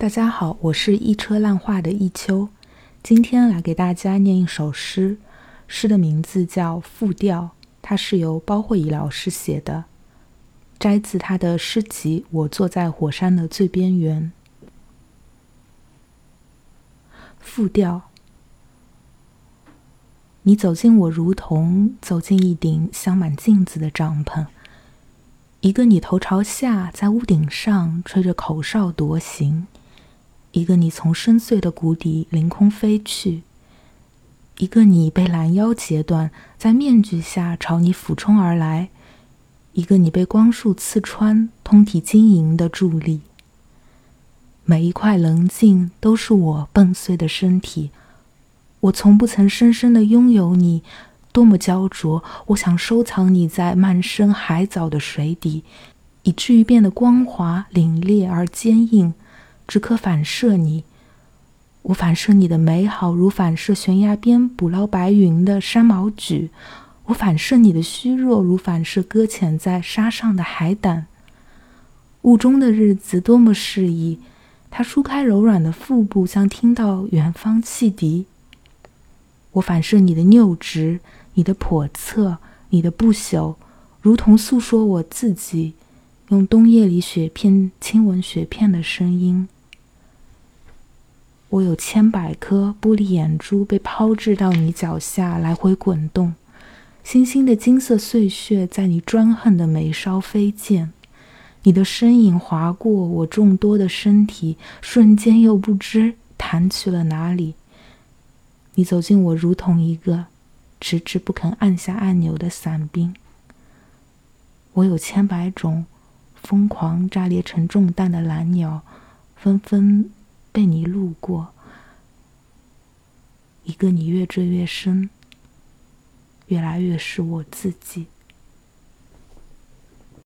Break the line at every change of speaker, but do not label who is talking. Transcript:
大家好，我是一车烂画的一秋，今天来给大家念一首诗，诗的名字叫《复调》，它是由包慧仪老师写的，摘自他的诗集《我坐在火山的最边缘》。复调，你走进我，如同走进一顶镶满镜子的帐篷。一个你头朝下在屋顶上吹着口哨踱行，一个你从深邃的谷底凌空飞去，一个你被拦腰截断在面具下朝你俯冲而来，一个你被光束刺穿通体晶莹的伫立。每一块棱镜都是我笨碎的身体，我从不曾深深的拥有你。多么焦灼！我想收藏你在漫生海藻的水底，以至于变得光滑、凛冽而坚硬，只可反射你。我反射你的美好，如反射悬崖边捕捞白云的山毛榉；我反射你的虚弱，如反射搁浅在沙上的海胆。雾中的日子多么适宜！它舒开柔软的腹部，像听到远方汽笛。我反射你的拗直。你的叵测，你的不朽，如同诉说我自己，用冬夜里雪片亲吻雪片的声音。我有千百颗玻璃眼珠被抛掷到你脚下，来回滚动，星星的金色碎屑在你专横的眉梢飞溅。你的身影划过我众多的身体，瞬间又不知弹去了哪里。你走进我，如同一个。迟迟不肯按下按钮的伞兵，我有千百种疯狂炸裂成重弹的蓝鸟，纷纷被你路过。一个你越追越深，越来越是我自己。